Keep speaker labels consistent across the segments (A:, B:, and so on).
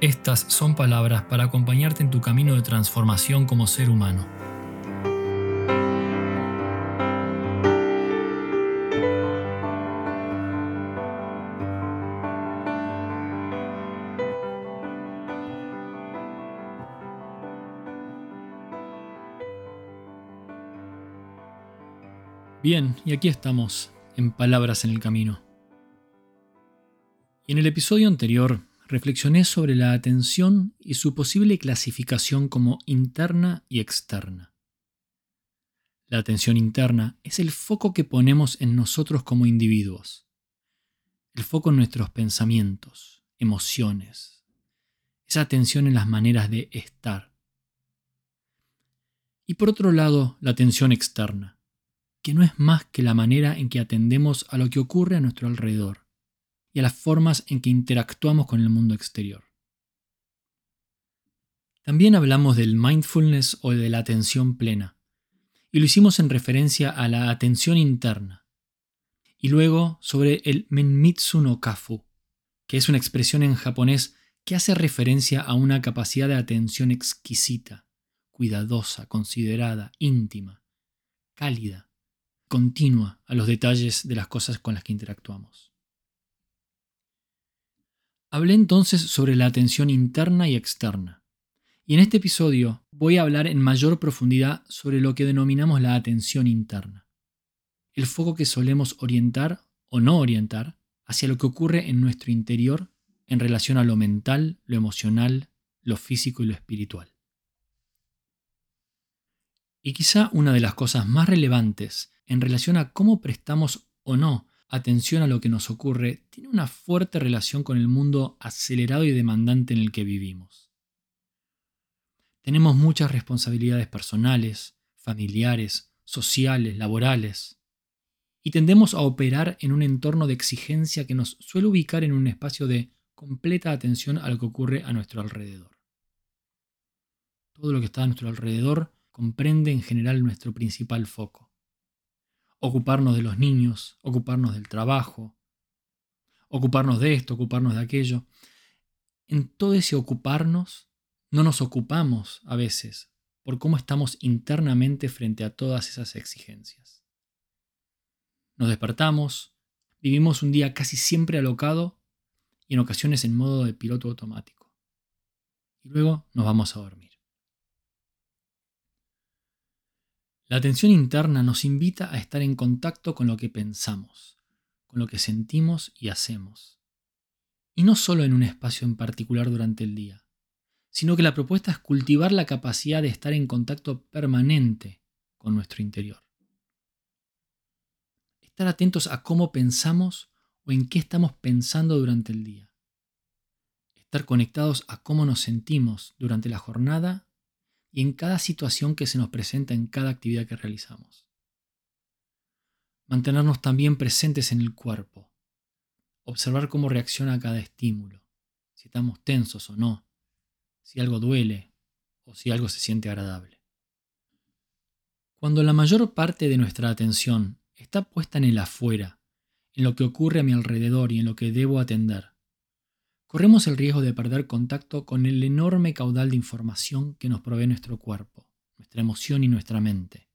A: estas son palabras para acompañarte en tu camino de transformación como ser humano. Bien, y aquí estamos, en Palabras en el Camino. Y en el episodio anterior reflexioné sobre la atención y su posible clasificación como interna y externa. La atención interna es el foco que ponemos en nosotros como individuos, el foco en nuestros pensamientos, emociones, esa atención en las maneras de estar. Y por otro lado, la atención externa, que no es más que la manera en que atendemos a lo que ocurre a nuestro alrededor y a las formas en que interactuamos con el mundo exterior. También hablamos del mindfulness o de la atención plena, y lo hicimos en referencia a la atención interna. Y luego sobre el Menmitsu no Kafu, que es una expresión en japonés que hace referencia a una capacidad de atención exquisita, cuidadosa, considerada, íntima, cálida, continua a los detalles de las cosas con las que interactuamos. Hablé entonces sobre la atención interna y externa. Y en este episodio voy a hablar en mayor profundidad sobre lo que denominamos la atención interna. El foco que solemos orientar o no orientar hacia lo que ocurre en nuestro interior en relación a lo mental, lo emocional, lo físico y lo espiritual. Y quizá una de las cosas más relevantes en relación a cómo prestamos o no atención a lo que nos ocurre tiene una fuerte relación con el mundo acelerado y demandante en el que vivimos. Tenemos muchas responsabilidades personales, familiares, sociales, laborales, y tendemos a operar en un entorno de exigencia que nos suele ubicar en un espacio de completa atención a lo que ocurre a nuestro alrededor. Todo lo que está a nuestro alrededor comprende en general nuestro principal foco ocuparnos de los niños, ocuparnos del trabajo, ocuparnos de esto, ocuparnos de aquello. En todo ese ocuparnos, no nos ocupamos a veces por cómo estamos internamente frente a todas esas exigencias. Nos despertamos, vivimos un día casi siempre alocado y en ocasiones en modo de piloto automático. Y luego nos vamos a dormir. La atención interna nos invita a estar en contacto con lo que pensamos, con lo que sentimos y hacemos. Y no solo en un espacio en particular durante el día, sino que la propuesta es cultivar la capacidad de estar en contacto permanente con nuestro interior. Estar atentos a cómo pensamos o en qué estamos pensando durante el día. Estar conectados a cómo nos sentimos durante la jornada y en cada situación que se nos presenta en cada actividad que realizamos. Mantenernos también presentes en el cuerpo. Observar cómo reacciona cada estímulo, si estamos tensos o no, si algo duele o si algo se siente agradable. Cuando la mayor parte de nuestra atención está puesta en el afuera, en lo que ocurre a mi alrededor y en lo que debo atender, corremos el riesgo de perder contacto con el enorme caudal de información que nos provee nuestro cuerpo, nuestra emoción y nuestra mente.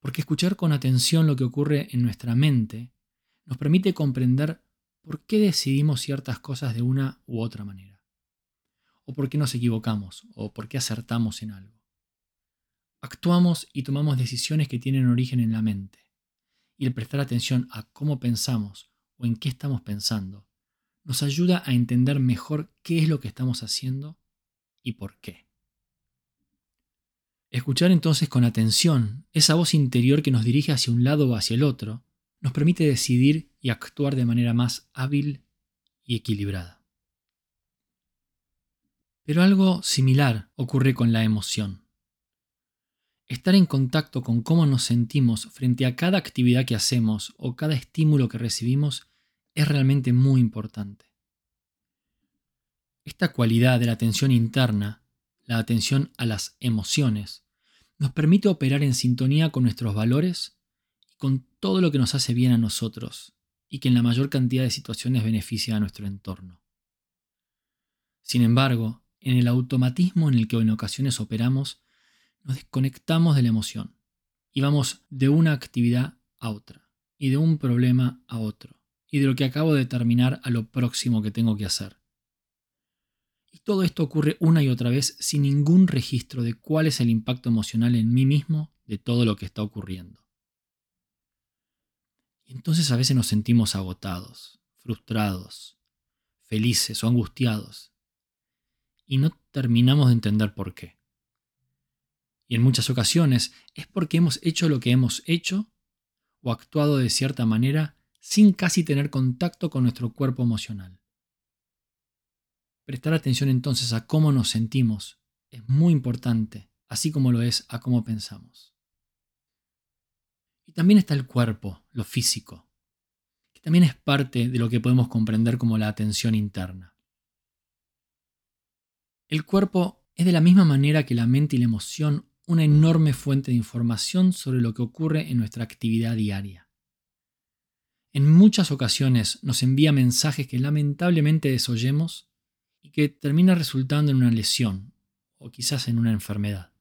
A: Porque escuchar con atención lo que ocurre en nuestra mente nos permite comprender por qué decidimos ciertas cosas de una u otra manera, o por qué nos equivocamos, o por qué acertamos en algo. Actuamos y tomamos decisiones que tienen origen en la mente, y el prestar atención a cómo pensamos o en qué estamos pensando nos ayuda a entender mejor qué es lo que estamos haciendo y por qué. Escuchar entonces con atención esa voz interior que nos dirige hacia un lado o hacia el otro nos permite decidir y actuar de manera más hábil y equilibrada. Pero algo similar ocurre con la emoción. Estar en contacto con cómo nos sentimos frente a cada actividad que hacemos o cada estímulo que recibimos es realmente muy importante. Esta cualidad de la atención interna, la atención a las emociones, nos permite operar en sintonía con nuestros valores y con todo lo que nos hace bien a nosotros y que en la mayor cantidad de situaciones beneficia a nuestro entorno. Sin embargo, en el automatismo en el que en ocasiones operamos, nos desconectamos de la emoción y vamos de una actividad a otra, y de un problema a otro, y de lo que acabo de terminar a lo próximo que tengo que hacer. Y todo esto ocurre una y otra vez sin ningún registro de cuál es el impacto emocional en mí mismo de todo lo que está ocurriendo. Y entonces a veces nos sentimos agotados, frustrados, felices o angustiados, y no terminamos de entender por qué. Y en muchas ocasiones es porque hemos hecho lo que hemos hecho o actuado de cierta manera sin casi tener contacto con nuestro cuerpo emocional. Prestar atención entonces a cómo nos sentimos es muy importante, así como lo es a cómo pensamos. Y también está el cuerpo, lo físico, que también es parte de lo que podemos comprender como la atención interna. El cuerpo es de la misma manera que la mente y la emoción una enorme fuente de información sobre lo que ocurre en nuestra actividad diaria. En muchas ocasiones nos envía mensajes que lamentablemente desoyemos y que termina resultando en una lesión o quizás en una enfermedad.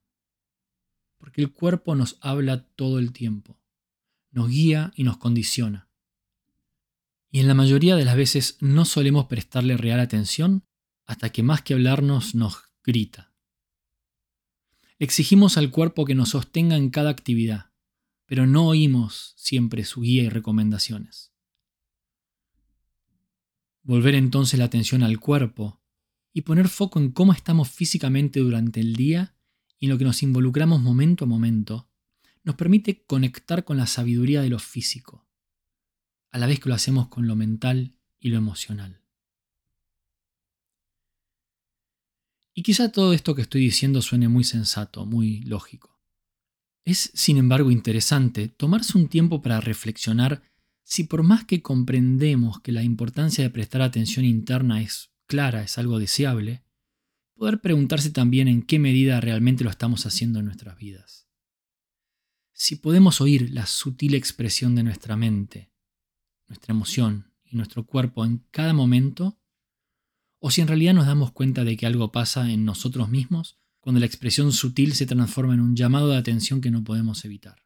A: Porque el cuerpo nos habla todo el tiempo, nos guía y nos condiciona. Y en la mayoría de las veces no solemos prestarle real atención hasta que más que hablarnos nos grita Exigimos al cuerpo que nos sostenga en cada actividad, pero no oímos siempre su guía y recomendaciones. Volver entonces la atención al cuerpo y poner foco en cómo estamos físicamente durante el día y en lo que nos involucramos momento a momento, nos permite conectar con la sabiduría de lo físico, a la vez que lo hacemos con lo mental y lo emocional. Y quizá todo esto que estoy diciendo suene muy sensato, muy lógico. Es, sin embargo, interesante tomarse un tiempo para reflexionar si por más que comprendemos que la importancia de prestar atención interna es clara, es algo deseable, poder preguntarse también en qué medida realmente lo estamos haciendo en nuestras vidas. Si podemos oír la sutil expresión de nuestra mente, nuestra emoción y nuestro cuerpo en cada momento, o si en realidad nos damos cuenta de que algo pasa en nosotros mismos cuando la expresión sutil se transforma en un llamado de atención que no podemos evitar.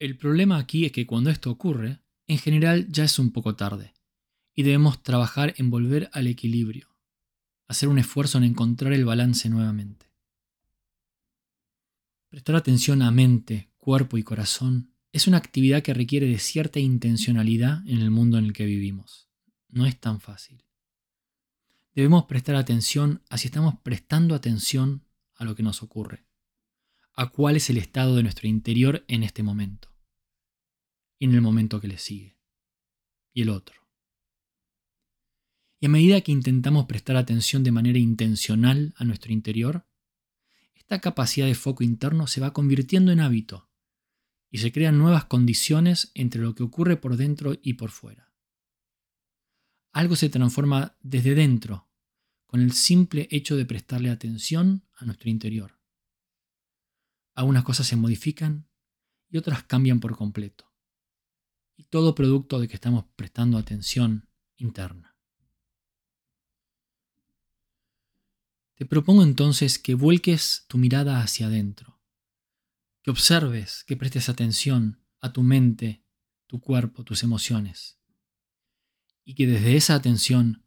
A: El problema aquí es que cuando esto ocurre, en general ya es un poco tarde, y debemos trabajar en volver al equilibrio, hacer un esfuerzo en encontrar el balance nuevamente. Prestar atención a mente, cuerpo y corazón es una actividad que requiere de cierta intencionalidad en el mundo en el que vivimos. No es tan fácil debemos prestar atención a si estamos prestando atención a lo que nos ocurre, a cuál es el estado de nuestro interior en este momento, y en el momento que le sigue, y el otro. Y a medida que intentamos prestar atención de manera intencional a nuestro interior, esta capacidad de foco interno se va convirtiendo en hábito y se crean nuevas condiciones entre lo que ocurre por dentro y por fuera algo se transforma desde dentro, con el simple hecho de prestarle atención a nuestro interior. Algunas cosas se modifican y otras cambian por completo. Y todo producto de que estamos prestando atención interna. Te propongo entonces que vuelques tu mirada hacia adentro, que observes, que prestes atención a tu mente, tu cuerpo, tus emociones y que desde esa atención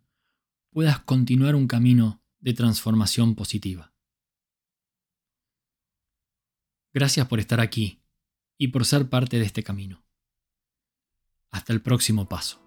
A: puedas continuar un camino de transformación positiva. Gracias por estar aquí y por ser parte de este camino. Hasta el próximo paso.